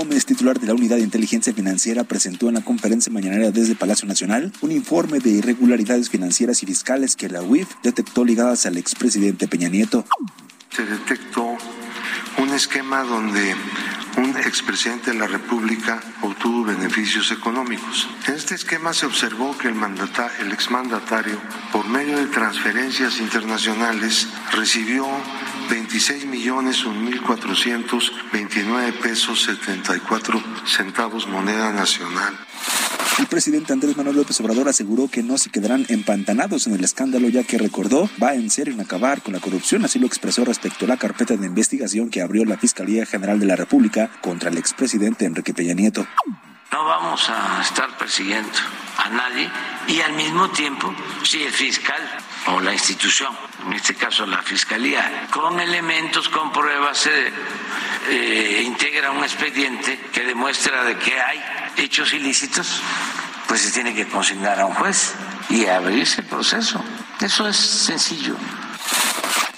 Gómez, titular de la Unidad de Inteligencia Financiera, presentó en la conferencia mañanera desde Palacio Nacional un informe de irregularidades financieras y fiscales que la UIF detectó ligadas al expresidente Peña Nieto. Se detectó un esquema donde un expresidente de la República obtuvo beneficios económicos. En este esquema se observó que el, mandata, el exmandatario, por medio de transferencias internacionales, recibió 26 millones 1.429 pesos 74 centavos moneda nacional. El presidente Andrés Manuel López Obrador aseguró que no se quedarán empantanados en el escándalo, ya que recordó va en serio en acabar con la corrupción. Así lo expresó respecto a la carpeta de investigación que abrió la Fiscalía General de la República contra el expresidente Enrique Peña Nieto. No vamos a estar persiguiendo a nadie y al mismo tiempo, si el fiscal o la institución, en este caso la fiscalía, con elementos, con pruebas, se eh, integra un expediente que demuestra de que hay hechos ilícitos, pues se tiene que consignar a un juez y abrirse el proceso. Eso es sencillo.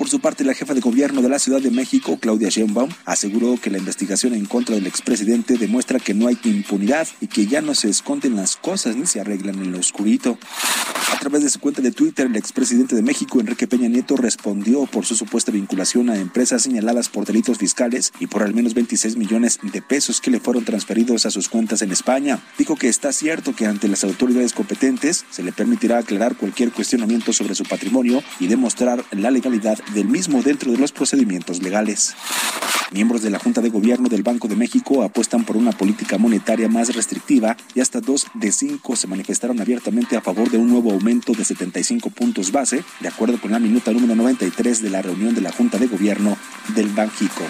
Por su parte, la jefa de gobierno de la Ciudad de México, Claudia Sheinbaum, aseguró que la investigación en contra del expresidente demuestra que no hay impunidad y que ya no se esconden las cosas ni se arreglan en lo oscurito. A través de su cuenta de Twitter, el expresidente de México, Enrique Peña Nieto, respondió por su supuesta vinculación a empresas señaladas por delitos fiscales y por al menos 26 millones de pesos que le fueron transferidos a sus cuentas en España. Dijo que está cierto que ante las autoridades competentes se le permitirá aclarar cualquier cuestionamiento sobre su patrimonio y demostrar la legalidad del mismo dentro de los procedimientos legales. Miembros de la Junta de Gobierno del Banco de México apuestan por una política monetaria más restrictiva y hasta dos de cinco se manifestaron abiertamente a favor de un nuevo aumento de 75 puntos base, de acuerdo con la minuta número 93 de la reunión de la Junta de Gobierno del Banjico.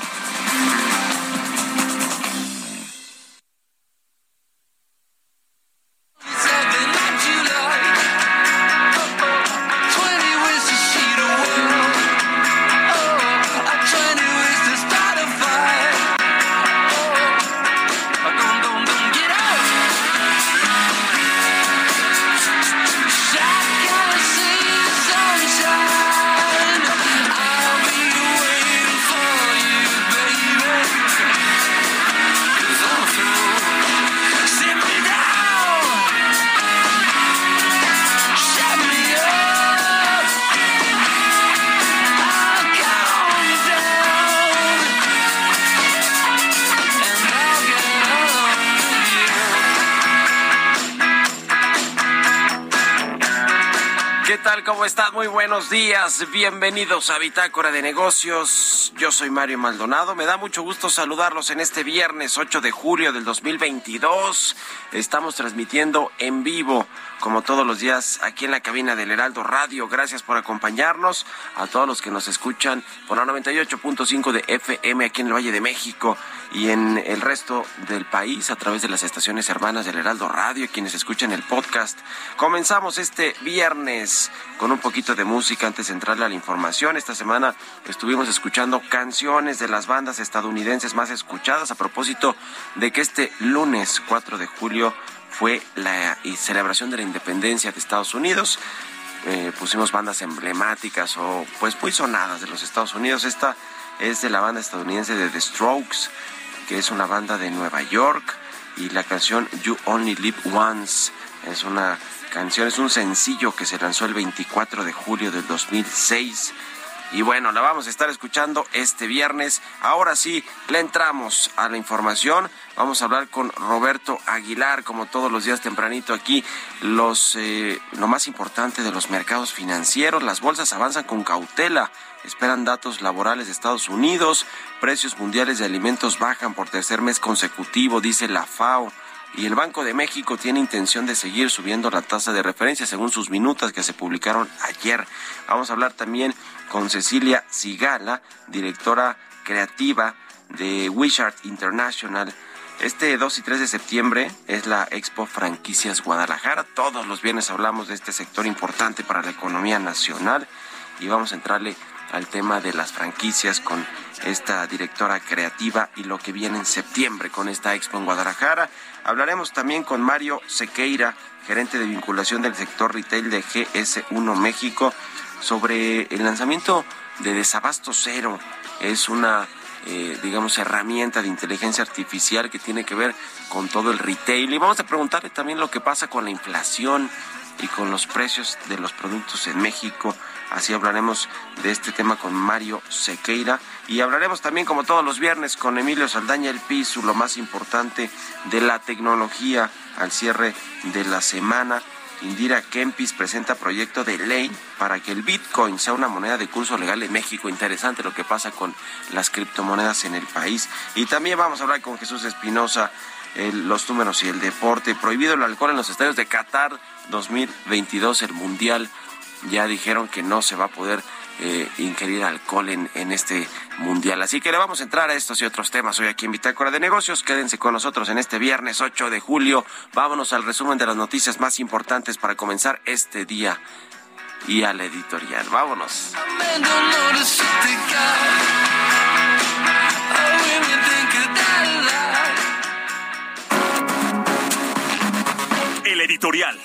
Buenos días. Bienvenidos a Bitácora de Negocios. Yo soy Mario Maldonado. Me da mucho gusto saludarlos en este viernes 8 de julio del 2022. Estamos transmitiendo en vivo, como todos los días, aquí en la cabina del Heraldo Radio. Gracias por acompañarnos. A todos los que nos escuchan por la 98.5 de FM aquí en el Valle de México y en el resto del país a través de las estaciones hermanas del Heraldo Radio, quienes escuchan el podcast. Comenzamos este viernes con un poquito de música antes de entrarle a la información. Esta semana estuvimos escuchando canciones de las bandas estadounidenses más escuchadas a propósito de que este lunes 4 de julio fue la celebración de la independencia de Estados Unidos. Eh, pusimos bandas emblemáticas o pues muy sonadas de los Estados Unidos. Esta es de la banda estadounidense de The Strokes, que es una banda de Nueva York, y la canción You Only Live Once es una canción, es un sencillo que se lanzó el 24 de julio del 2006 Y bueno, la vamos a estar escuchando este viernes. Ahora sí, le entramos a la información. Vamos a hablar con Roberto Aguilar, como todos los días tempranito aquí. Los, eh, lo más importante de los mercados financieros, las bolsas avanzan con cautela. Esperan datos laborales de Estados Unidos. Precios mundiales de alimentos bajan por tercer mes consecutivo, dice la FAO y el Banco de México tiene intención de seguir subiendo la tasa de referencia según sus minutas que se publicaron ayer. Vamos a hablar también con Cecilia Sigala, directora creativa de Wishart International. Este 2 y 3 de septiembre es la Expo Franquicias Guadalajara. Todos los viernes hablamos de este sector importante para la economía nacional y vamos a entrarle al tema de las franquicias con esta directora creativa y lo que viene en septiembre con esta expo en Guadalajara. Hablaremos también con Mario Sequeira, gerente de vinculación del sector retail de GS1 México, sobre el lanzamiento de Desabasto Cero. Es una, eh, digamos, herramienta de inteligencia artificial que tiene que ver con todo el retail. Y vamos a preguntarle también lo que pasa con la inflación y con los precios de los productos en México. Así hablaremos de este tema con Mario Sequeira y hablaremos también, como todos los viernes, con Emilio Saldaña El Piso, lo más importante de la tecnología al cierre de la semana. Indira Kempis presenta proyecto de ley para que el Bitcoin sea una moneda de curso legal en México. Interesante lo que pasa con las criptomonedas en el país. Y también vamos a hablar con Jesús Espinosa, los números y el deporte. Prohibido el alcohol en los estadios de Qatar 2022, el Mundial ya dijeron que no se va a poder eh, ingerir alcohol en, en, este mundial. Así que le vamos a entrar a estos y otros temas hoy aquí en Bitácora de Negocios. Quédense con nosotros en este viernes 8 de julio. Vámonos al resumen de las noticias más importantes para comenzar este día y al editorial. Vámonos. El editorial.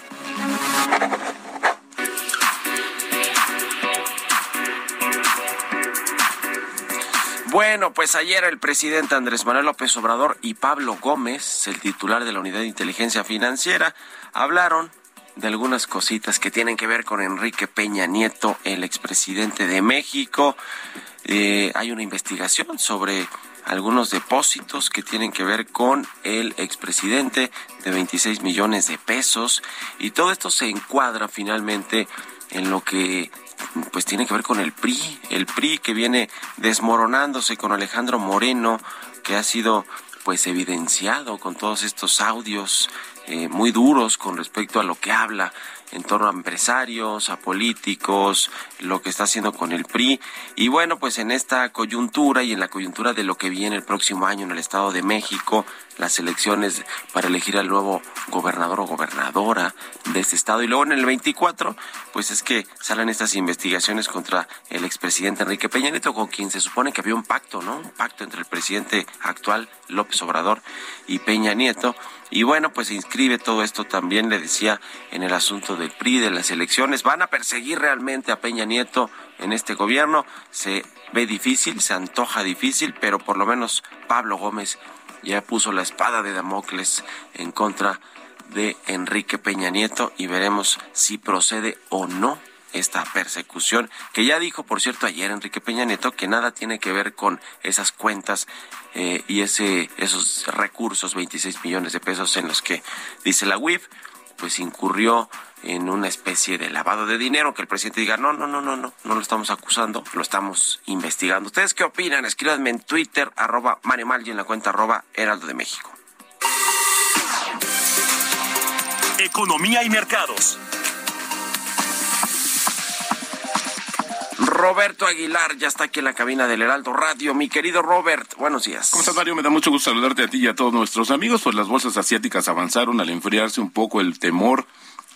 Bueno, pues ayer el presidente Andrés Manuel López Obrador y Pablo Gómez, el titular de la Unidad de Inteligencia Financiera, hablaron de algunas cositas que tienen que ver con Enrique Peña Nieto, el expresidente de México. Eh, hay una investigación sobre algunos depósitos que tienen que ver con el expresidente de 26 millones de pesos y todo esto se encuadra finalmente en lo que pues tiene que ver con el PRI, el PRI que viene desmoronándose con Alejandro Moreno, que ha sido pues evidenciado con todos estos audios eh, muy duros con respecto a lo que habla en torno a empresarios, a políticos, lo que está haciendo con el PRI. Y bueno, pues en esta coyuntura y en la coyuntura de lo que viene el próximo año en el Estado de México, las elecciones para elegir al nuevo gobernador o gobernadora de este estado. Y luego en el 24, pues es que salen estas investigaciones contra el expresidente Enrique Peña Nieto, con quien se supone que había un pacto, ¿no? Un pacto entre el presidente actual, López Obrador, y Peña Nieto. Y bueno, pues se inscribe todo esto también, le decía, en el asunto del PRI, de las elecciones. Van a perseguir realmente a Peña Nieto en este gobierno. Se ve difícil, se antoja difícil, pero por lo menos Pablo Gómez ya puso la espada de Damocles en contra de Enrique Peña Nieto y veremos si procede o no esta persecución, que ya dijo, por cierto, ayer Enrique Peña Nieto que nada tiene que ver con esas cuentas eh, y ese, esos recursos, 26 millones de pesos en los que, dice la UIF, pues incurrió en una especie de lavado de dinero, que el presidente diga, no, no, no, no, no, no lo estamos acusando, lo estamos investigando. ¿Ustedes qué opinan? Escríbanme en Twitter, arroba Mario y en la cuenta arroba Heraldo de México. Economía y mercados. Roberto Aguilar ya está aquí en la cabina del Heraldo Radio. Mi querido Robert, buenos días. ¿Cómo estás, Mario? Me da mucho gusto saludarte a ti y a todos nuestros amigos. Pues las bolsas asiáticas avanzaron al enfriarse un poco el temor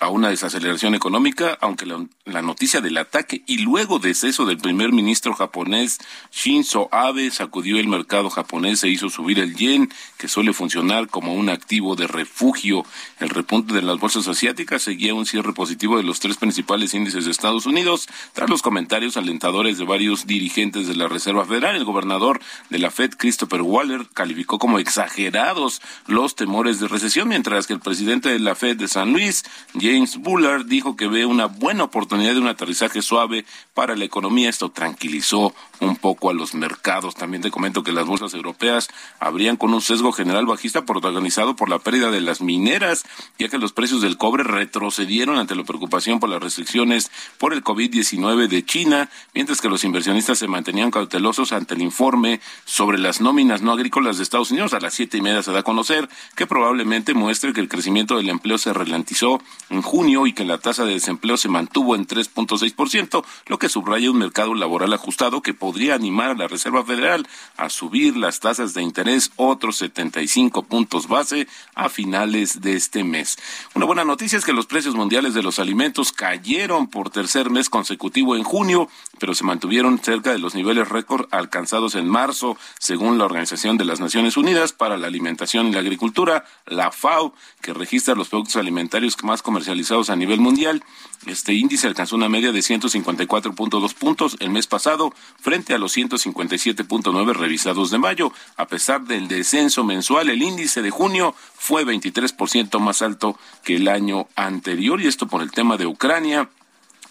a una desaceleración económica, aunque la, noticia del ataque y luego deceso del primer ministro japonés Shinzo Abe sacudió el mercado japonés e hizo subir el yen, que suele funcionar como un activo de refugio. El repunte de las bolsas asiáticas seguía un cierre positivo de los tres principales índices de Estados Unidos, tras los comentarios alentadores de varios dirigentes de la Reserva Federal. El gobernador de la Fed, Christopher Waller, calificó como exagerados los temores de recesión, mientras que el presidente de la Fed de San Luis, James Bullard, dijo que ve una buena oportunidad de un aterrizaje suave para la economía. Esto tranquilizó un poco a los mercados. También te comento que las bolsas europeas habrían con un sesgo general bajista protagonizado por la pérdida de las mineras, ya que los precios del cobre retrocedieron ante la preocupación por las restricciones por el COVID-19 de China, mientras que los inversionistas se mantenían cautelosos ante el informe sobre las nóminas no agrícolas de Estados Unidos. A las siete y media se da a conocer que probablemente muestre que el crecimiento del empleo se ralentizó junio y que la tasa de desempleo se mantuvo en 3.6%, lo que subraya un mercado laboral ajustado que podría animar a la Reserva Federal a subir las tasas de interés otros 75 puntos base a finales de este mes. Una buena noticia es que los precios mundiales de los alimentos cayeron por tercer mes consecutivo en junio, pero se mantuvieron cerca de los niveles récord alcanzados en marzo, según la Organización de las Naciones Unidas para la Alimentación y la Agricultura, la FAO, que registra los productos alimentarios más comercializados a nivel mundial. Este índice alcanzó una media de 154.2 puntos el mes pasado frente a los 157.9 revisados de mayo. A pesar del descenso mensual, el índice de junio fue 23% más alto que el año anterior y esto por el tema de Ucrania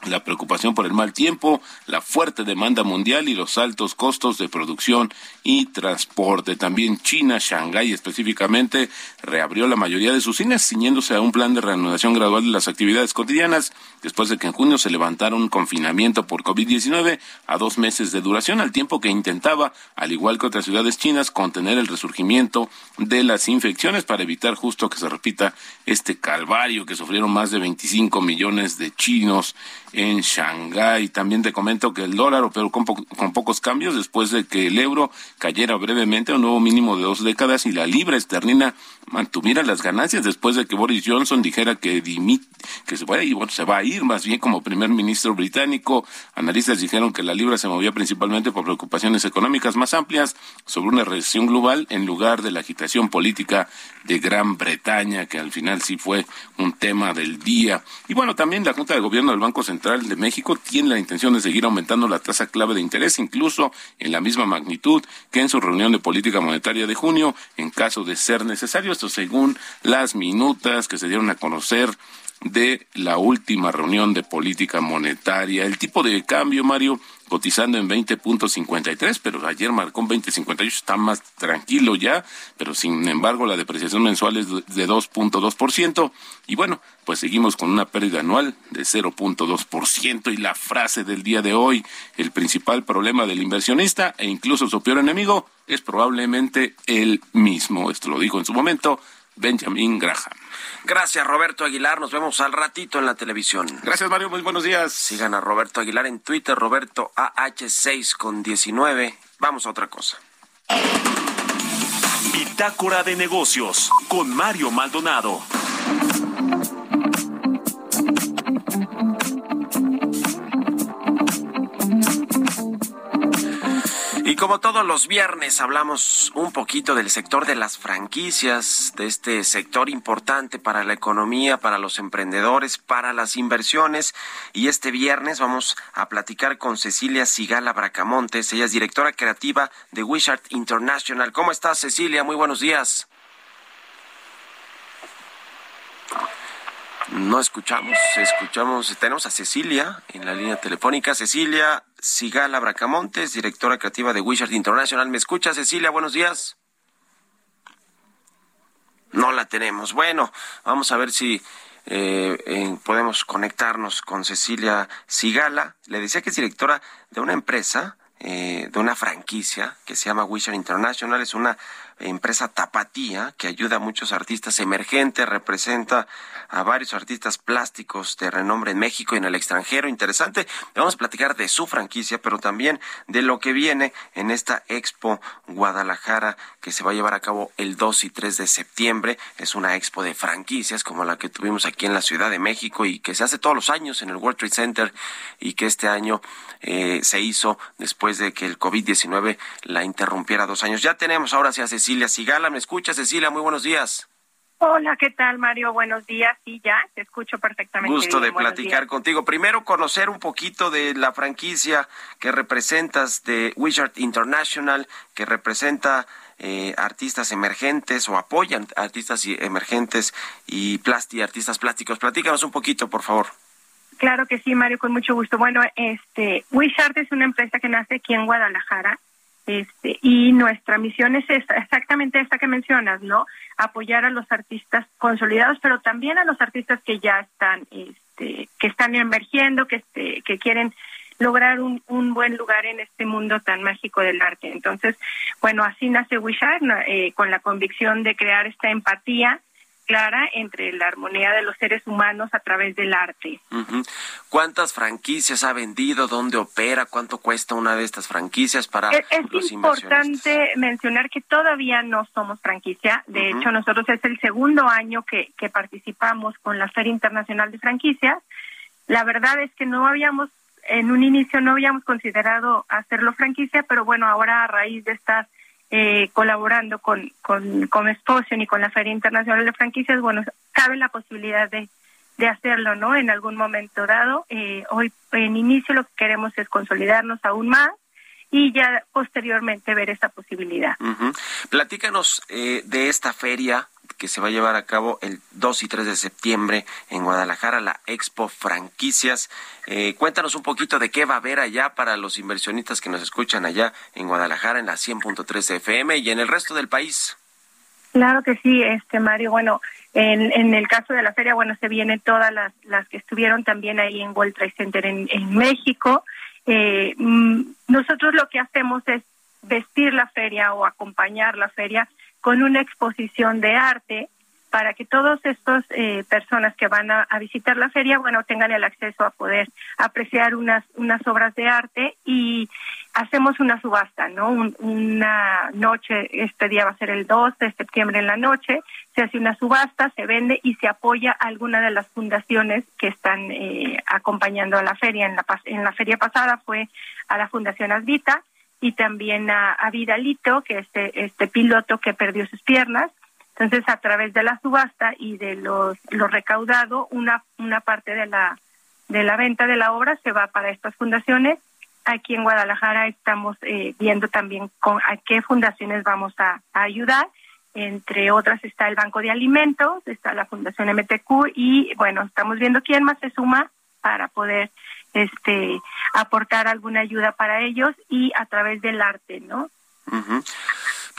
la preocupación por el mal tiempo, la fuerte demanda mundial y los altos costos de producción y transporte. También China, Shanghái específicamente, reabrió la mayoría de sus cines, ciñéndose a un plan de reanudación gradual de las actividades cotidianas, después de que en junio se levantara un confinamiento por COVID-19 a dos meses de duración, al tiempo que intentaba, al igual que otras ciudades chinas, contener el resurgimiento de las infecciones para evitar justo que se repita este calvario que sufrieron más de 25 millones de chinos en Shanghái. También te comento que el dólar operó con, con, pocos cambios después de que el euro cayera brevemente a un nuevo mínimo de dos décadas y la libra esterlina mantuviera las ganancias después de que Boris Johnson dijera que dimit, que se va, y bueno, se va a ir más bien como primer ministro británico. Analistas dijeron que la libra se movía principalmente por preocupaciones económicas más amplias sobre una recesión global en lugar de la agitación política de Gran Bretaña, que al final sí fue un tema del día. Y bueno, también la Junta de Gobierno del Banco Central de México tiene la intención de seguir aumentando la tasa clave de interés, incluso en la misma magnitud que en su reunión de política monetaria de junio, en caso de ser necesario. Esto según las minutas que se dieron a conocer de la última reunión de política monetaria. El tipo de cambio, Mario, cotizando en 20.53, pero ayer marcó un 20.58, está más tranquilo ya, pero sin embargo la depreciación mensual es de 2.2%, y bueno, pues seguimos con una pérdida anual de 0.2%, y la frase del día de hoy, el principal problema del inversionista e incluso su peor enemigo es probablemente el mismo. Esto lo dijo en su momento Benjamin Graham. Gracias, Roberto Aguilar. Nos vemos al ratito en la televisión. Gracias, Mario. Muy buenos días. Sigan a Roberto Aguilar en Twitter, Roberto AH6 con 19. Vamos a otra cosa. Bitácora de negocios con Mario Maldonado. Y como todos los viernes hablamos un poquito del sector de las franquicias, de este sector importante para la economía, para los emprendedores, para las inversiones. Y este viernes vamos a platicar con Cecilia Sigala Bracamontes. Ella es directora creativa de Wishart International. ¿Cómo estás, Cecilia? Muy buenos días. No escuchamos, escuchamos, tenemos a Cecilia en la línea telefónica. Cecilia Sigala Bracamontes, directora creativa de Wishart International. ¿Me escucha, Cecilia? Buenos días. No la tenemos. Bueno, vamos a ver si eh, podemos conectarnos con Cecilia Sigala. Le decía que es directora de una empresa, eh, de una franquicia que se llama Wishart International. Es una empresa tapatía que ayuda a muchos artistas emergentes, representa a varios artistas plásticos de renombre en México y en el extranjero. Interesante. Vamos a platicar de su franquicia, pero también de lo que viene en esta Expo Guadalajara que se va a llevar a cabo el 2 y 3 de septiembre. Es una expo de franquicias como la que tuvimos aquí en la Ciudad de México y que se hace todos los años en el World Trade Center y que este año eh, se hizo después de que el COVID-19 la interrumpiera dos años. Ya tenemos ahora sí a Cecilia Sigala. ¿Me escucha, Cecilia? Muy buenos días. Hola, ¿qué tal, Mario? Buenos días. Sí, ya, te escucho perfectamente. Gusto de platicar contigo. Primero, conocer un poquito de la franquicia que representas de Wishart International, que representa eh, artistas emergentes o apoyan artistas emergentes y artistas plásticos. Platícanos un poquito, por favor. Claro que sí, Mario, con mucho gusto. Bueno, este, Wishart es una empresa que nace aquí en Guadalajara este, y nuestra misión es exactamente esta que mencionas, ¿no? Apoyar a los artistas consolidados, pero también a los artistas que ya están, este, que están emergiendo, que, este, que quieren lograr un, un buen lugar en este mundo tan mágico del arte. Entonces, bueno, así nace Wishart, eh, con la convicción de crear esta empatía clara entre la armonía de los seres humanos a través del arte. ¿Cuántas franquicias ha vendido? ¿Dónde opera? ¿Cuánto cuesta una de estas franquicias para es, es importante mencionar que todavía no somos franquicia. De hecho, nosotros es el segundo año que, que participamos con la Feria Internacional de Franquicias. La verdad es que no habíamos, en un inicio no habíamos considerado hacerlo franquicia, pero bueno, ahora a raíz de estas eh, colaborando con, con, con y con la Feria Internacional de Franquicias, bueno, cabe la posibilidad de, de hacerlo, ¿no? En algún momento dado. Eh, hoy en inicio lo que queremos es consolidarnos aún más y ya posteriormente ver esa posibilidad. Platícanos eh, de esta feria, que se va a llevar a cabo el 2 y 3 de septiembre en Guadalajara, la Expo Franquicias. Eh, cuéntanos un poquito de qué va a haber allá para los inversionistas que nos escuchan allá en Guadalajara, en la 100.3 FM y en el resto del país. Claro que sí, este Mario. Bueno, en, en el caso de la feria, bueno, se vienen todas las, las que estuvieron también ahí en World Trade Center en, en México. Eh, mm, nosotros lo que hacemos es vestir la feria o acompañar la feria con una exposición de arte para que todas estas eh, personas que van a, visitar la feria, bueno, tengan el acceso a poder apreciar unas, unas obras de arte y hacemos una subasta, ¿no? una noche, este día va a ser el 2 de septiembre en la noche, se hace una subasta, se vende y se apoya a alguna de las fundaciones que están eh, acompañando a la feria. En la, en la feria pasada fue a la Fundación Asvita, y también a, Vidalito, que es este, este piloto que perdió sus piernas. Entonces, a través de la subasta y de los, lo recaudado, una, una parte de la, de la venta de la obra se va para estas fundaciones. Aquí en Guadalajara estamos eh, viendo también con, a qué fundaciones vamos a, a ayudar. Entre otras está el Banco de Alimentos, está la Fundación MTQ y bueno, estamos viendo quién más se suma para poder este aportar alguna ayuda para ellos y a través del arte, ¿no?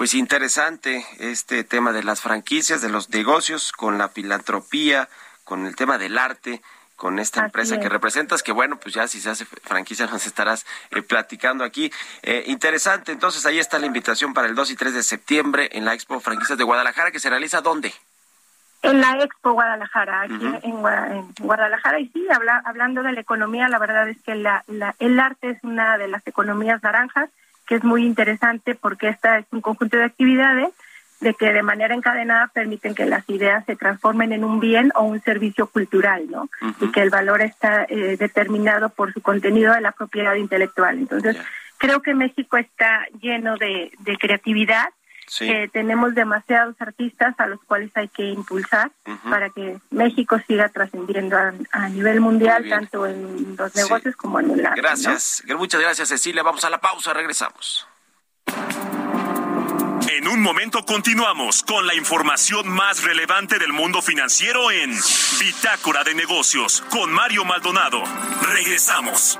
Pues interesante este tema de las franquicias, de los negocios, con la filantropía, con el tema del arte, con esta empresa que representas, que bueno, pues ya si se hace franquicia nos estarás eh, platicando aquí. Eh, interesante, entonces ahí está la invitación para el 2 y 3 de septiembre en la Expo Franquicias de Guadalajara, que se realiza ¿dónde? En la Expo Guadalajara, aquí en, Guadalajara. Y sí, habla, hablando de la economía, la verdad es que la, el arte es una de las economías naranjas, que es muy interesante porque esta es un conjunto de actividades de que de manera encadenada permiten que las ideas se transformen en un bien o un servicio cultural, ¿no? Y que el valor está eh, determinado por su contenido de la propiedad intelectual. Entonces, creo que México está lleno de, de creatividad tenemos demasiados artistas a los cuales hay que impulsar para que México siga trascendiendo a, nivel mundial, tanto en los negocios como en el arte. Gracias, muchas gracias Cecilia. Vamos a la pausa, regresamos. En un momento continuamos con la información más relevante del mundo financiero en Bitácora de Negocios con Mario Maldonado. Regresamos.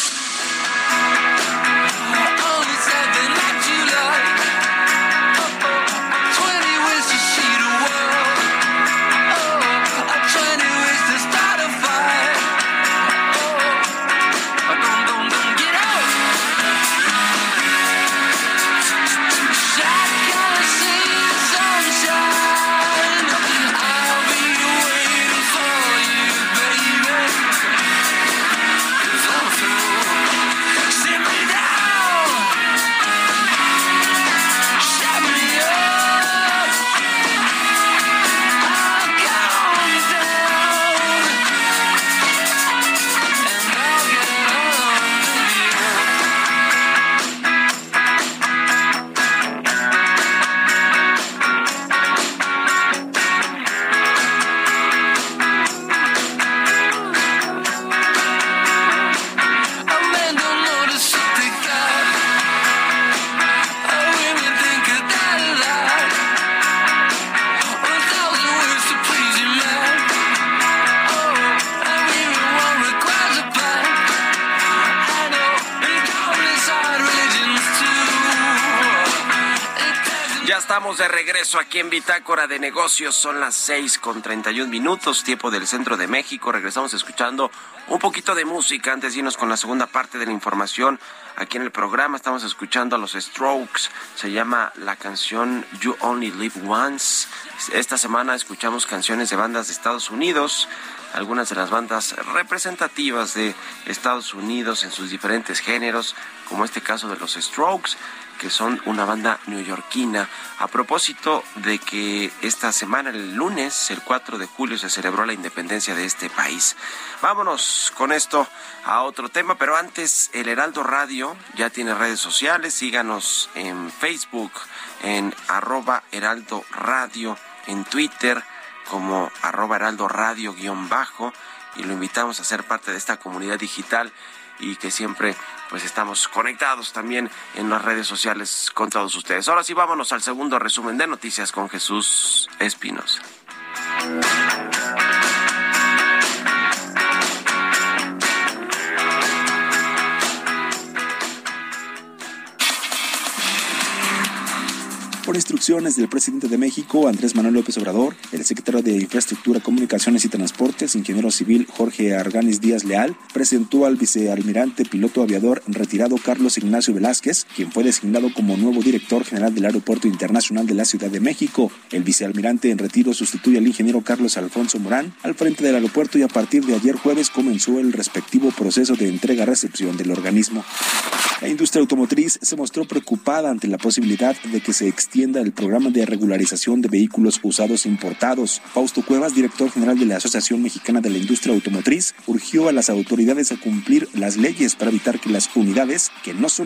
Regreso aquí en Bitácora de Negocios. Son las seis con treinta y un minutos, tiempo del centro de México. Regresamos escuchando un poquito de música antes de irnos con la segunda parte de la información. Aquí en el programa estamos escuchando a los Strokes. Se llama la canción You Only Live Once. Esta semana escuchamos canciones de bandas de Estados Unidos algunas de las bandas representativas de Estados Unidos en sus diferentes géneros, como este caso de los Strokes, que son una banda neoyorquina. A propósito de que esta semana, el lunes, el 4 de julio, se celebró la independencia de este país. Vámonos con esto a otro tema, pero antes, el Heraldo Radio ya tiene redes sociales. Síganos en Facebook, en arroba Heraldo Radio, en Twitter como arroba Heraldo Radio guion bajo y lo invitamos a ser parte de esta comunidad digital y que siempre pues estamos conectados también en las redes sociales con todos ustedes. Ahora sí, vámonos al segundo resumen de noticias con Jesús Espinosa. Por instrucciones del presidente de México, Andrés Manuel López Obrador, el secretario de Infraestructura, Comunicaciones y Transportes, ingeniero civil Jorge Arganis Díaz Leal, presentó al vicealmirante piloto aviador retirado Carlos Ignacio Velázquez, quien fue designado como nuevo director general del Aeropuerto Internacional de la Ciudad de México. El vicealmirante en retiro sustituye al ingeniero Carlos Alfonso Morán al frente del aeropuerto y a partir de ayer jueves comenzó el respectivo proceso de entrega-recepción del organismo. La industria automotriz se mostró preocupada ante la posibilidad de que se extienda el programa de regularización de vehículos usados importados. Fausto Cuevas, director general de la Asociación Mexicana de la Industria Automotriz, urgió a las autoridades a cumplir las leyes para evitar que las unidades que no son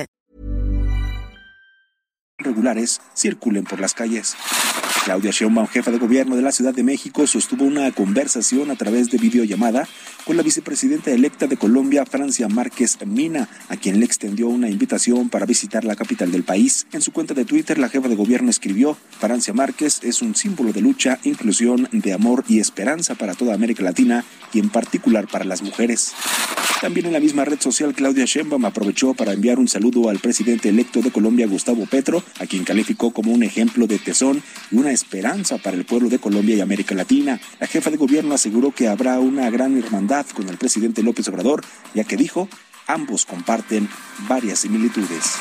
Regulares circulen por las calles. Claudia Sheinbaum, jefa de gobierno de la Ciudad de México, sostuvo una conversación a través de videollamada con la vicepresidenta electa de Colombia, Francia Márquez Mina, a quien le extendió una invitación para visitar la capital del país. En su cuenta de Twitter, la jefa de gobierno escribió, Francia Márquez es un símbolo de lucha, inclusión, de amor y esperanza para toda América Latina y en particular para las mujeres. También en la misma red social, Claudia Sheinbaum aprovechó para enviar un saludo al presidente electo de Colombia, Gustavo Petro, a quien calificó como un ejemplo de tesón y una esperanza para el pueblo de Colombia y América Latina. La jefa de gobierno aseguró que habrá una gran hermandad con el presidente López Obrador, ya que dijo, ambos comparten varias similitudes.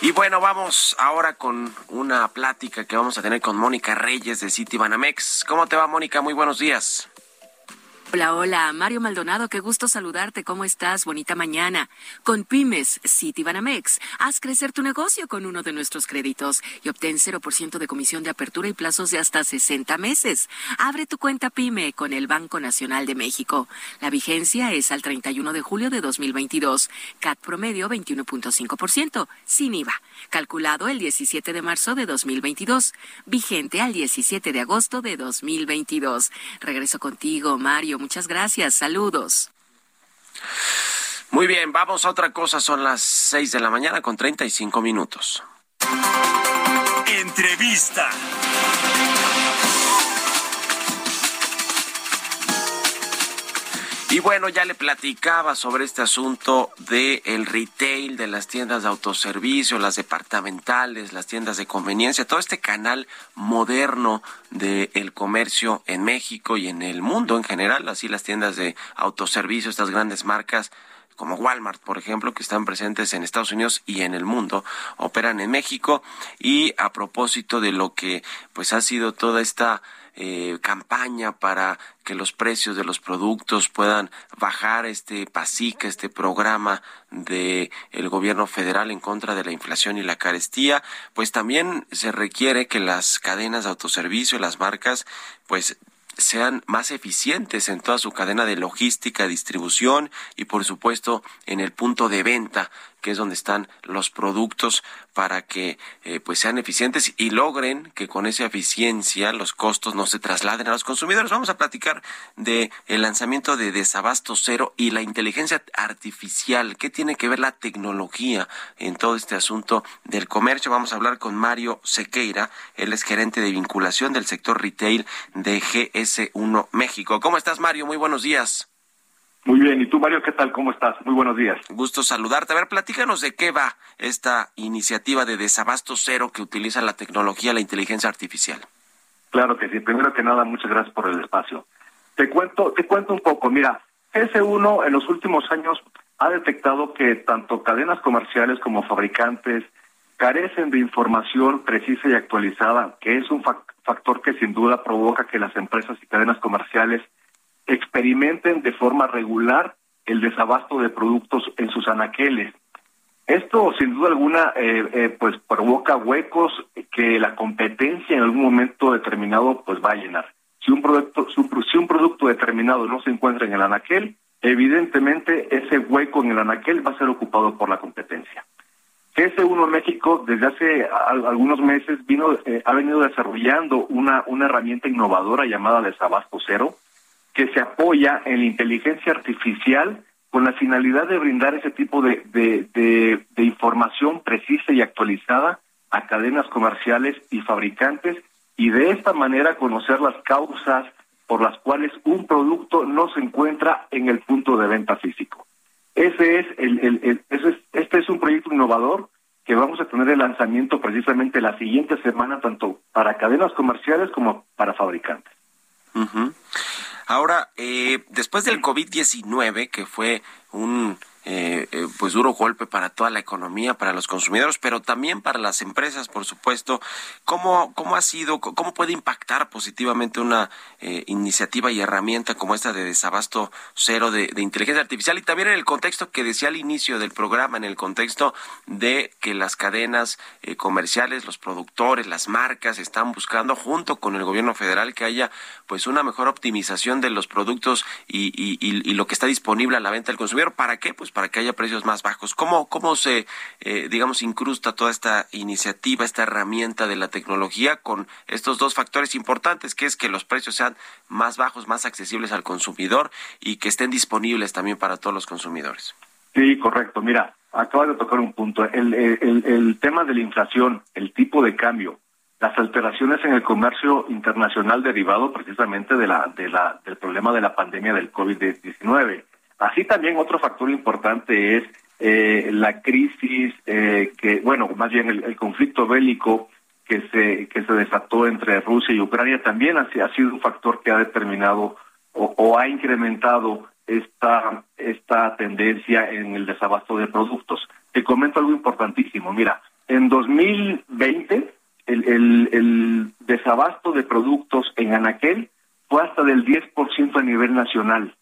Y bueno, vamos ahora con una plática que vamos a tener con Mónica Reyes de Citibanamex. ¿Cómo te va, Mónica? Muy buenos días. Hola, hola, Mario Maldonado, qué gusto saludarte. ¿Cómo estás? Bonita mañana. Con Pymes Citibanamex, haz crecer tu negocio con uno de nuestros créditos y obtén 0% de comisión de apertura y plazos de hasta 60 meses. Abre tu cuenta Pyme con el Banco Nacional de México. La vigencia es al 31 de julio de 2022. CAT promedio 21.5%, sin IVA. Calculado el 17 de marzo de 2022. Vigente al 17 de agosto de 2022. Regreso contigo, Mario. Muchas gracias. Saludos. Muy bien, vamos a otra cosa. Son las 6 de la mañana con 35 minutos. Entrevista. Y bueno, ya le platicaba sobre este asunto del el retail, de las tiendas de autoservicio, las departamentales, las tiendas de conveniencia, todo este canal moderno del comercio en México y en el mundo en general, así las tiendas de autoservicio, estas grandes marcas como Walmart, por ejemplo, que están presentes en Estados Unidos y en el mundo, operan en México. Y a propósito de lo que pues ha sido toda esta eh, campaña para que los precios de los productos puedan bajar este PASIC, este programa de el gobierno federal en contra de la inflación y la carestía, pues también se requiere que las cadenas de autoservicio, las marcas, pues sean más eficientes en toda su cadena de logística, distribución y por supuesto en el punto de venta que es donde están los productos para que eh, pues sean eficientes y logren que con esa eficiencia los costos no se trasladen a los consumidores. Vamos a platicar de el lanzamiento de Desabasto Cero y la inteligencia artificial. ¿Qué tiene que ver la tecnología en todo este asunto del comercio? Vamos a hablar con Mario Sequeira, él es gerente de vinculación del sector retail de GS1 México. ¿Cómo estás, Mario? Muy buenos días. Muy bien, ¿y tú Mario qué tal? ¿Cómo estás? Muy buenos días. Gusto saludarte. A ver, platícanos de qué va esta iniciativa de desabasto cero que utiliza la tecnología, la inteligencia artificial. Claro que sí. Primero que nada, muchas gracias por el espacio. Te cuento, te cuento un poco. Mira, S1 en los últimos años ha detectado que tanto cadenas comerciales como fabricantes carecen de información precisa y actualizada, que es un factor que sin duda provoca que las empresas y cadenas comerciales experimenten de forma regular el desabasto de productos en sus anaqueles. Esto, sin duda alguna, eh, eh, pues provoca huecos que la competencia en algún momento determinado pues va a llenar. Si un producto, si un producto determinado no se encuentra en el anaquel, evidentemente ese hueco en el anaquel va a ser ocupado por la competencia. GS1 México desde hace algunos meses vino eh, ha venido desarrollando una una herramienta innovadora llamada Desabasto Cero, que se apoya en la inteligencia artificial con la finalidad de brindar ese tipo de, de, información precisa y actualizada a cadenas comerciales y fabricantes y de esta manera conocer las causas por las cuales un producto no se encuentra en el punto de venta físico. Ese es el, el, este es un proyecto innovador que vamos a tener el lanzamiento precisamente la siguiente semana tanto para cadenas comerciales como para fabricantes. Ahora, eh, después del COVID-19, que fue un eh, eh, pues duro golpe para toda la economía, para los consumidores, pero también para las empresas, por supuesto. ¿Cómo, cómo ha sido, cómo puede impactar positivamente una eh, iniciativa y herramienta como esta de desabasto cero de, inteligencia artificial? Y también en el contexto que decía al inicio del programa, en el contexto de que las cadenas comerciales, los productores, las marcas están buscando junto con el gobierno federal que haya pues una mejor optimización de los productos y, y, y, y lo que está disponible a la venta del consumidor. ¿Para qué? Pues para que haya precios más bajos. ¿Cómo, cómo se, eh, digamos, incrusta toda esta iniciativa, esta herramienta de la tecnología con estos dos factores importantes, que es que los precios sean más bajos, más accesibles al consumidor y que estén disponibles también para todos los consumidores? Sí, correcto. Mira, acaba de tocar un punto. El, el, el tema de la inflación, el tipo de cambio, las alteraciones en el comercio internacional derivado precisamente de la, de la, del problema de la pandemia del COVID-19 Así también otro factor importante es eh, la crisis eh, que, bueno, más bien el, conflicto bélico que se que se desató entre Rusia y Ucrania también ha, ha sido un factor que ha determinado o, ha incrementado esta esta tendencia en el desabasto de productos. Te comento algo importantísimo. Mira, en 2020 el, el, el desabasto de productos en Anaquel fue hasta del 10% a nivel nacional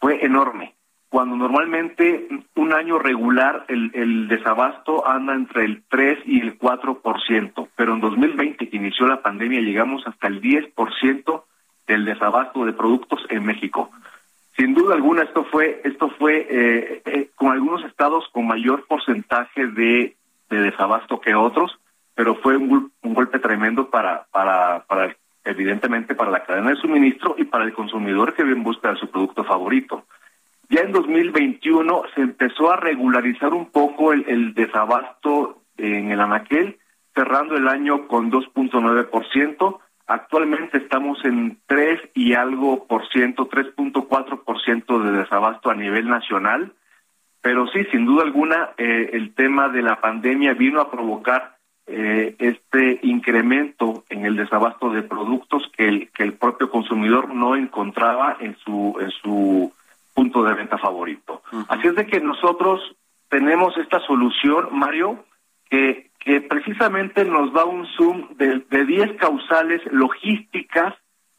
fue enorme. Cuando normalmente un año regular el, el desabasto anda entre el 3 y el 4%, pero en 2020 que inició la pandemia llegamos hasta el 10% del desabasto de productos en México. Sin duda alguna esto fue esto fue eh, eh, con algunos estados con mayor porcentaje de, de desabasto que otros, pero fue un, un golpe tremendo para para para evidentemente para la cadena de suministro y para el consumidor que bien busca su producto favorito. Ya en 2021 se empezó a regularizar un poco el, desabasto en el anaquel, cerrando el año con 2.9%. Actualmente estamos en 3 y algo por ciento, 3.4 por ciento de desabasto a nivel nacional. Pero sí, sin duda alguna, eh, el tema de la pandemia vino a provocar eh, este incremento en el desabasto de productos que el, que el propio consumidor no encontraba en su, en su punto de venta favorito. Así es de que nosotros tenemos esta solución, Mario, que, que precisamente nos da un zoom de, de 10 causales logísticas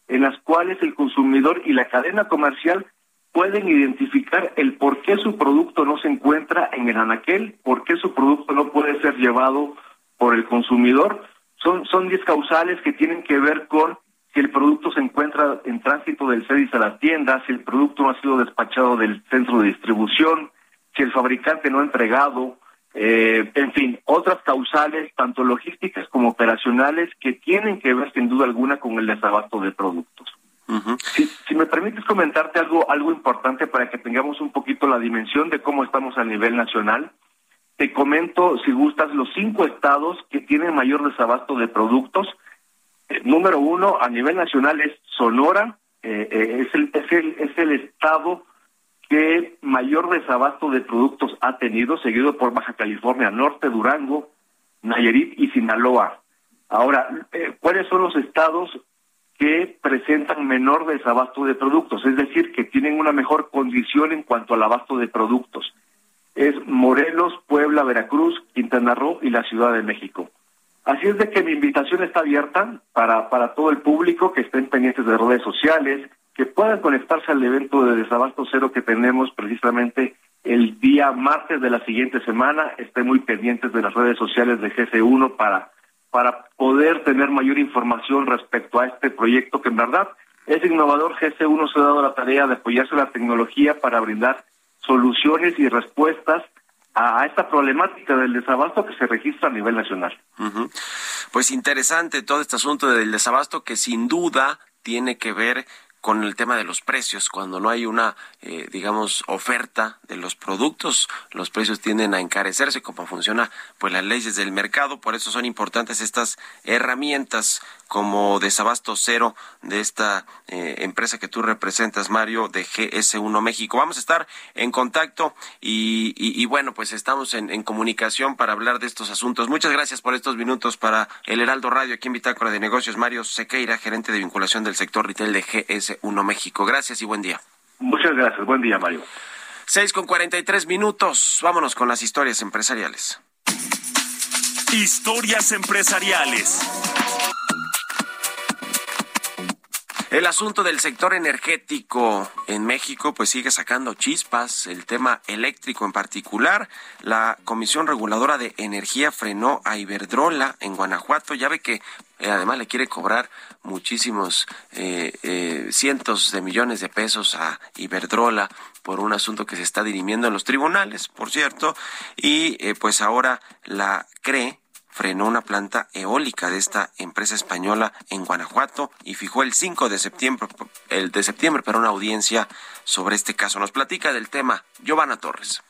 en las cuales el consumidor y la cadena comercial pueden identificar el por qué su producto no se encuentra en el anaquel, por qué su producto no puede ser llevado por el consumidor. Son, son 10 causales que tienen que ver con si el producto se encuentra en tránsito del CEDIS a la tienda, si el producto no ha sido despachado del centro de distribución, si el fabricante no ha entregado, eh, en fin, otras causales, tanto logísticas como operacionales, que tienen que ver sin duda alguna con el desabasto de productos. si, si, me permites comentarte algo, algo importante para que tengamos un poquito la dimensión de cómo estamos a nivel nacional, te comento, si gustas, los cinco estados que tienen mayor desabasto de productos. Eh, número uno, a nivel nacional es Sonora, eh, eh, es, el, es, el, es el estado que mayor desabasto de productos ha tenido, seguido por Baja California Norte, Durango, Nayarit y Sinaloa. Ahora, ¿cuáles son los estados que presentan menor desabasto de productos? Es decir, que tienen una mejor condición en cuanto al abasto de productos. Es Morelos, Puebla, Veracruz, Quintana Roo y la Ciudad de México. Así es de que mi invitación está abierta para, para todo el público que estén pendientes de redes sociales, que puedan conectarse al evento de desabasto cero que tenemos precisamente el día martes de la siguiente semana. Estén muy pendientes de las redes sociales de GC1 para, para poder tener mayor información respecto a este proyecto que en verdad es innovador. GC1 se ha dado la tarea de apoyarse la tecnología para brindar soluciones y respuestas a esta problemática del desabasto que se registra a nivel nacional. Pues interesante todo este asunto del desabasto que sin duda tiene que ver con el tema de los precios. Cuando no hay una, eh, digamos, oferta de los productos, los precios tienden a encarecerse, como funciona pues las leyes del mercado. Por eso son importantes estas herramientas como desabasto cero de esta eh, empresa que tú representas, Mario, de GS1 México. Vamos a estar en contacto y, bueno, pues estamos en, comunicación para hablar de estos asuntos. Muchas gracias por estos minutos para el Heraldo Radio, aquí en Bitácora de Negocios, Mario Sequeira, gerente de vinculación del sector retail de GS1 México. Gracias y buen día. Muchas gracias. Buen día, Mario. Seis con cuarenta y tres minutos. Vámonos con las historias empresariales. Historias empresariales. El asunto del sector energético en México pues sigue sacando chispas, el tema eléctrico en particular. La Comisión Reguladora de Energía frenó a Iberdrola en Guanajuato. Ya ve que eh, además le quiere cobrar muchísimos eh, eh, cientos de millones de pesos a Iberdrola por un asunto que se está dirimiendo en los tribunales, por cierto, y eh, pues ahora la CRE frenó una planta eólica de esta empresa española en Guanajuato y fijó el 5 de septiembre, el de septiembre para una audiencia sobre este caso. Nos platica del tema Giovanna Torres.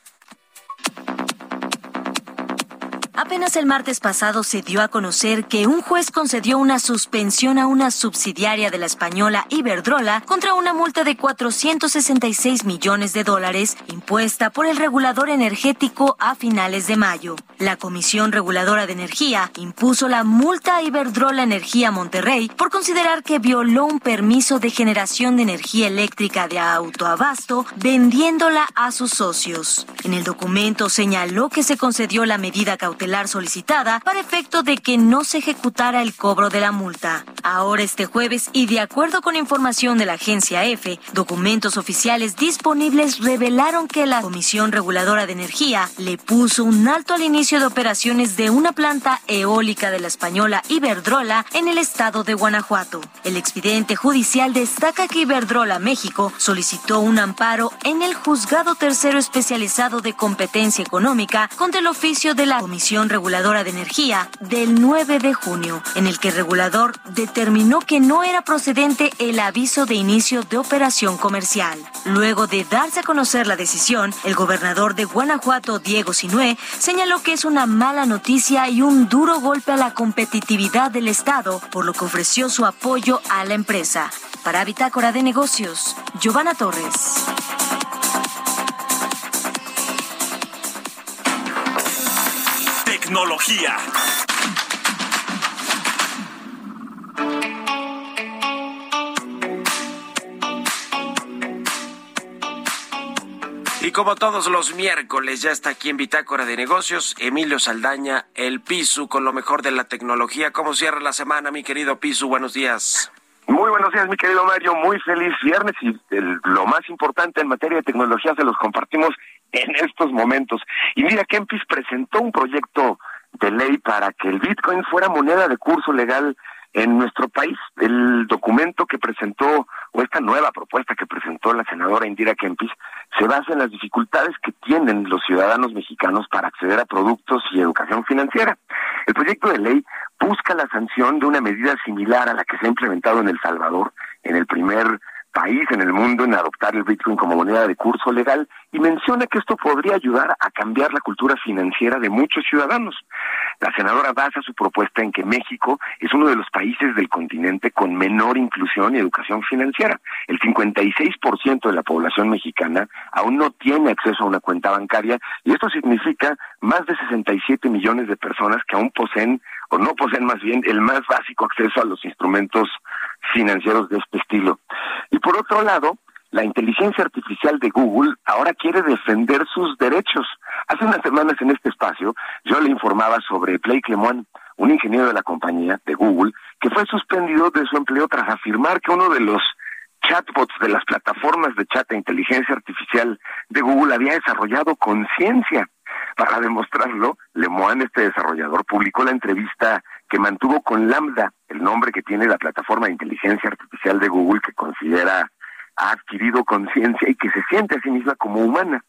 Apenas el martes pasado se dio a conocer que un juez concedió una suspensión a una subsidiaria de la española Iberdrola contra una multa de 466 millones de dólares impuesta por el regulador energético a finales de mayo. La Comisión Reguladora de Energía impuso la multa a Iberdrola Energía Monterrey por considerar que violó un permiso de generación de energía eléctrica de autoabasto vendiéndola a sus socios. En el documento señaló que se concedió la medida cautelar solicitada para efecto de que no se ejecutara el cobro de la multa. Ahora este jueves y de acuerdo con información de la agencia EFE, documentos oficiales disponibles revelaron que la Comisión Reguladora de Energía le puso un alto al inicio de operaciones de una planta eólica de la española Iberdrola en el estado de Guanajuato. El expediente judicial destaca que Iberdrola México solicitó un amparo en el Juzgado Tercero Especializado de Competencia Económica contra el oficio de la Comisión Reguladora de Energía del 9 de junio, en el que el regulador determinó que no era procedente el aviso de inicio de operación comercial. Luego de darse a conocer la decisión, el gobernador de Guanajuato, Diego Sinué, señaló que es una mala noticia y un duro golpe a la competitividad del Estado, por lo que ofreció su apoyo a la empresa. Para Bitácora de Negocios, Giovanna Torres. Tecnología. Como todos los miércoles, ya está aquí en Bitácora de Negocios, Emilio Saldaña, el Pisu, con lo mejor de la tecnología. ¿Cómo cierra la semana, mi querido Pisu? Buenos días. Muy buenos días, mi querido Mario. Muy feliz viernes y lo más importante en materia de tecnología se los compartimos en estos momentos. Y mira, Kempis presentó un proyecto de ley para que el Bitcoin fuera moneda de curso legal en nuestro país. El documento que presentó, o esta nueva propuesta que presentó la senadora Indira Kempis, se basa en las dificultades que tienen los ciudadanos mexicanos para acceder a productos y educación financiera. El proyecto de ley busca la sanción de una medida similar a la que se ha implementado en El Salvador, en el primer país en el mundo en adoptar el Bitcoin como moneda de curso legal y menciona que esto podría ayudar a cambiar la cultura financiera de muchos ciudadanos. La senadora basa su propuesta en que México es uno de los países del continente con menor inclusión y educación financiera. El 56% de la población mexicana aún no tiene acceso a una cuenta bancaria y esto significa más de 67 millones de personas que aún poseen o no poseen más bien el más básico acceso a los instrumentos financieros de este estilo. Y por otro lado, la inteligencia artificial de Google ahora quiere defender sus derechos. Hace unas semanas en este espacio yo le informaba sobre Blake Lemoine, un ingeniero de la compañía de Google, que fue suspendido de su empleo tras afirmar que uno de los chatbots de las plataformas de chat de inteligencia artificial de Google había desarrollado conciencia. Para demostrarlo, Lemoine, este desarrollador, publicó la entrevista que mantuvo con Lambda, el nombre que tiene la plataforma de inteligencia artificial de Google que considera ha adquirido conciencia y que se siente a sí misma como humana.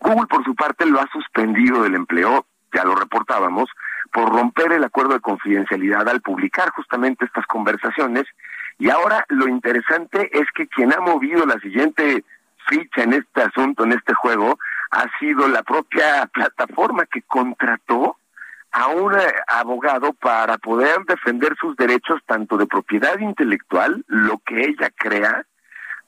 Google, por su parte, lo ha suspendido del empleo, ya lo reportábamos, por romper el acuerdo de confidencialidad al publicar justamente estas conversaciones. Y ahora lo interesante es que quien ha movido la siguiente ficha en este asunto, en este juego, ha sido la propia plataforma que contrató a un eh, abogado para poder defender sus derechos tanto de propiedad intelectual, lo que ella crea,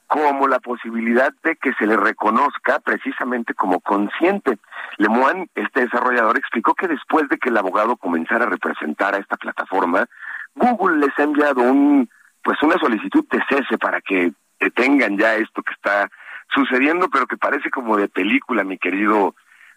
como la posibilidad de que se le reconozca precisamente como consciente. Lemoine, este desarrollador, explicó que después de que el abogado comenzara a representar a esta plataforma, Google les ha enviado un pues una solicitud de cese para que detengan ya esto que está sucediendo, pero que parece como de película, mi querido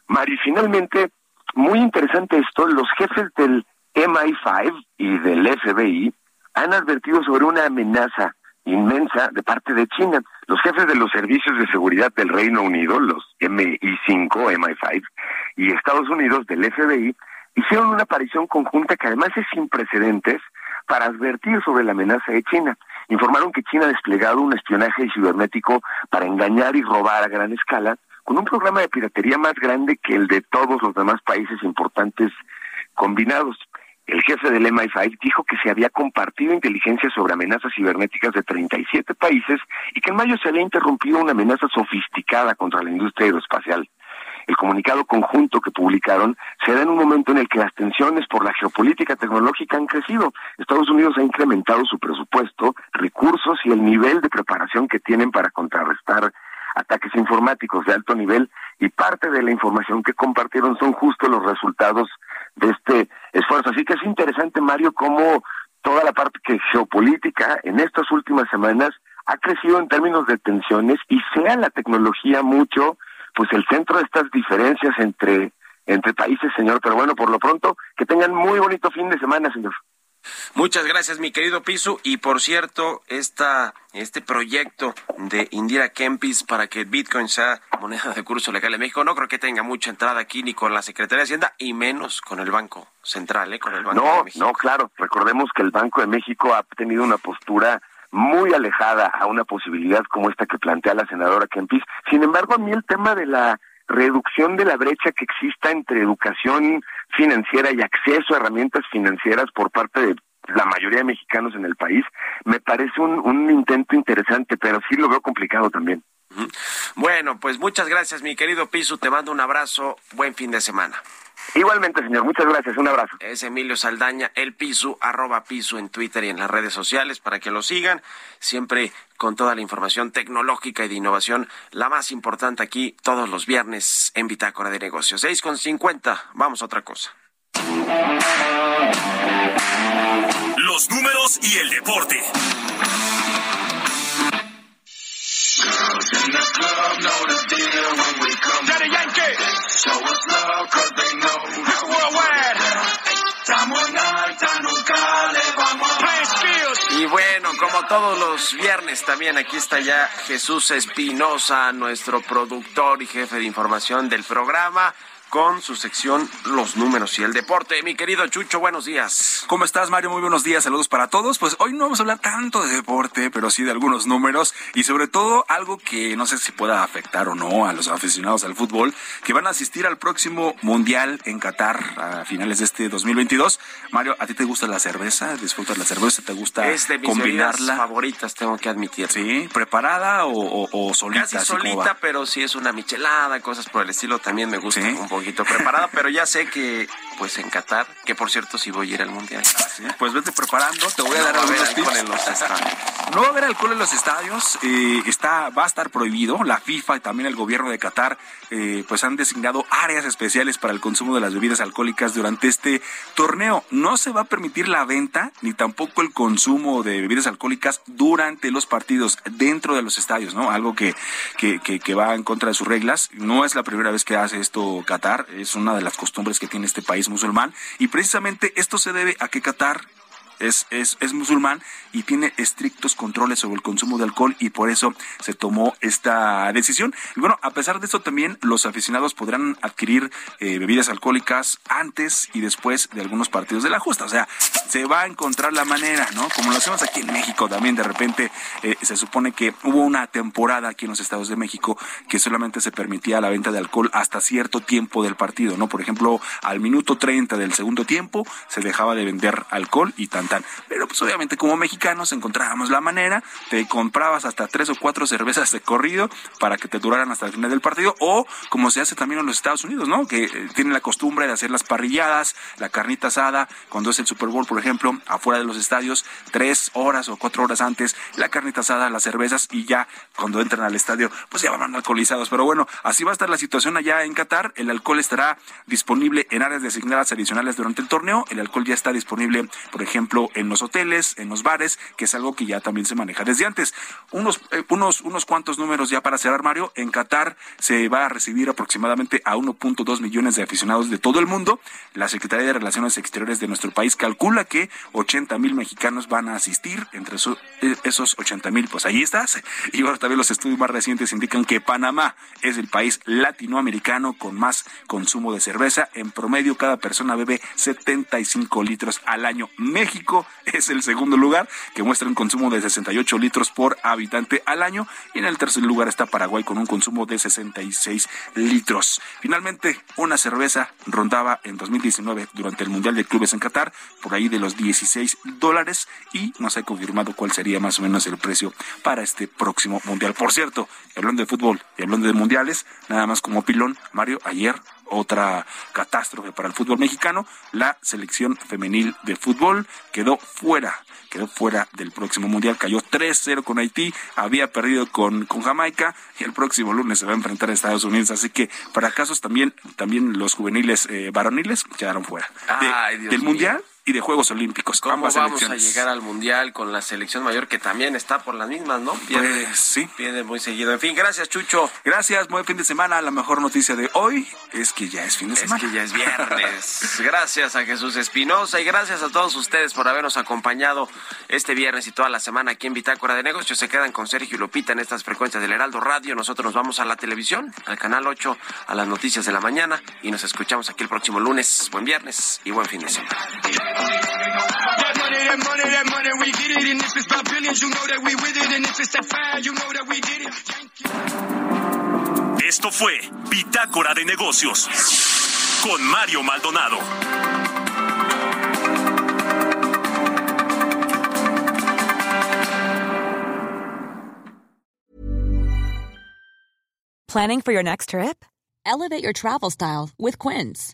Mari. Finalmente, muy interesante esto, los jefes del MI5 y del FBI han advertido sobre una amenaza inmensa de parte de China. Los jefes de los servicios de seguridad del Reino Unido, los MI5, MI5, y Estados Unidos del FBI, hicieron una aparición conjunta que además es sin precedentes para advertir sobre la amenaza de China. Informaron que China ha desplegado un espionaje cibernético para engañar y robar a gran escala con un programa de piratería más grande que el de todos los demás países importantes combinados. El jefe del MI5 dijo que se había compartido inteligencia sobre amenazas cibernéticas de 37 países y que en mayo se había interrumpido una amenaza sofisticada contra la industria aeroespacial. El comunicado conjunto que publicaron se da en un momento en el que las tensiones por la geopolítica tecnológica han crecido. Estados Unidos ha incrementado su presupuesto, recursos y el nivel de preparación que tienen para contrarrestar ataques informáticos de alto nivel y parte de la información que compartieron son justo los resultados de este esfuerzo. Así que es interesante, Mario, cómo toda la parte que geopolítica en estas últimas semanas ha crecido en términos de tensiones y sea la tecnología mucho, pues el centro de estas diferencias entre entre países, señor. Pero bueno, por lo pronto, que tengan muy bonito fin de semana, señor. Muchas gracias, mi querido Piso. Y por cierto, esta, este proyecto de Indira Kempis para que Bitcoin sea moneda de curso legal en México, no creo que tenga mucha entrada aquí ni con la Secretaría de Hacienda y menos con el Banco Central, ¿eh? con el Banco no, de México. No, claro. Recordemos que el Banco de México ha tenido una postura muy alejada a una posibilidad como esta que plantea la senadora Kempis. Sin embargo, a mí el tema de la reducción de la brecha que exista entre educación financiera y acceso a herramientas financieras por parte de la mayoría de mexicanos en el país, me parece un, un intento interesante, pero sí lo veo complicado también. Bueno, pues muchas gracias, mi querido Piso. Te mando un abrazo. Buen fin de semana. Igualmente, señor. Muchas gracias. Un abrazo. Es Emilio Saldaña, el Piso, arroba Piso en Twitter y en las redes sociales para que lo sigan. Siempre con toda la información tecnológica y de innovación, la más importante aquí todos los viernes en Bitácora de Negocios. 6 con 50. Vamos a otra cosa. Los números y el deporte. Y bueno, como todos los viernes también aquí está ya Jesús Espinosa, nuestro productor y jefe de información del programa con su sección Los números y el deporte. Mi querido Chucho, buenos días. ¿Cómo estás, Mario? Muy buenos días. Saludos para todos. Pues hoy no vamos a hablar tanto de deporte, pero sí de algunos números y sobre todo algo que no sé si pueda afectar o no a los aficionados al fútbol que van a asistir al próximo Mundial en Qatar a finales de este 2022. Mario, ¿a ti te gusta la cerveza? ¿Disfrutas la cerveza? ¿Te gusta es de mis combinarla? favoritas, tengo que admitir. Sí, preparada o, o, solita. Casi solita, pero si es una michelada, cosas por el estilo, también me gusta un poco preparada, pero ya sé que, pues en Qatar, que por cierto sí voy a ir al Mundial. Ah, pues vete preparando, te voy a dar algunos tips. En los estadios. No va a haber alcohol en los estadios, eh, está, va a estar prohibido. La FIFA y también el gobierno de Qatar, eh, pues han designado áreas especiales para el consumo de las bebidas alcohólicas durante este torneo. No se va a permitir la venta ni tampoco el consumo de bebidas alcohólicas durante los partidos dentro de los estadios, ¿no? Algo que, que, que, que va en contra de sus reglas. No es la primera vez que hace esto Qatar, es una de las costumbres que tiene este país musulmán. Y precisamente esto se debe a que Qatar es, es, es, musulmán y tiene estrictos controles sobre el consumo de alcohol y por eso se tomó esta decisión. Y bueno, a pesar de esto también los aficionados podrán adquirir eh, bebidas alcohólicas antes y después de algunos partidos de la justa. O sea, se va a encontrar la manera, ¿no? Como lo hacemos aquí en México también, de repente eh, se supone que hubo una temporada aquí en los Estados de México que solamente se permitía la venta de alcohol hasta cierto tiempo del partido, ¿no? Por ejemplo, al minuto 30 del segundo tiempo se dejaba de vender alcohol y tan pero pues obviamente como mexicanos encontrábamos la manera, te comprabas hasta tres o cuatro cervezas de corrido para que te duraran hasta el final del partido, o como se hace también en los Estados Unidos, ¿no? Que eh, tienen la costumbre de hacer las parrilladas, la carnita asada, cuando es el Super Bowl, por ejemplo, afuera de los estadios, tres horas o cuatro horas antes, la carnita asada, las cervezas, y ya cuando entran al estadio, pues ya van alcoholizados. Pero bueno, así va a estar la situación allá en Qatar. El alcohol estará disponible en áreas designadas adicionales durante el torneo. El alcohol ya está disponible, por ejemplo, en los hoteles, en los bares, que es algo que ya también se maneja desde antes. Unos, eh, unos, unos cuantos números ya para cerrar, Mario. En Qatar se va a recibir aproximadamente a 1.2 millones de aficionados de todo el mundo. La Secretaría de Relaciones Exteriores de nuestro país calcula que 80 mil mexicanos van a asistir. Entre eh, esos 80 mil, pues ahí estás. Y ahora también los estudios más recientes indican que Panamá es el país latinoamericano con más consumo de cerveza. En promedio, cada persona bebe 75 litros al año. México es el segundo lugar, que muestra un consumo de 68 litros por habitante al año. Y en el tercer lugar está Paraguay con un consumo de 66 litros. Finalmente, una cerveza rondaba en 2019 durante el Mundial de Clubes en Qatar por ahí de los 16 dólares y no se ha confirmado cuál sería más o menos el precio para este próximo Mundial. Por cierto, hablando de fútbol y hablando de mundiales, nada más como pilón, Mario, ayer otra catástrofe para el fútbol mexicano. La selección femenil de fútbol quedó fuera, quedó fuera del próximo mundial. Cayó 3-0 con Haití, había perdido con, con Jamaica y el próximo lunes se va a enfrentar a Estados Unidos. Así que para casos también, también los juveniles eh, varoniles quedaron fuera. del mundial y de Juegos Olímpicos. ¿Cómo vamos a llegar al Mundial con la selección mayor que también está por las mismas, no? Pierde, pues sí. Pierde muy seguido. En fin, gracias, Chucho. Gracias, buen fin de semana. La mejor noticia de hoy es que ya es fin de semana. Es que ya es viernes. gracias a Jesús Espinosa y gracias a todos ustedes por habernos acompañado este viernes y toda la semana aquí en Bitácora de Negocios. Se quedan con Sergio Lupita en estas frecuencias del Heraldo Radio. Nosotros nos vamos a la televisión, al canal 8, a las noticias de la mañana y nos escuchamos aquí el próximo lunes. Buen viernes y buen fin de semana. That money, that money, that money, we get it. And if it's by billions, you know that we with it. And if it's that fire, you know that we did it. Esto fue Bitácora de Negocios con Mario Maldonado. Planning for your next trip? Elevate your travel style with Quince.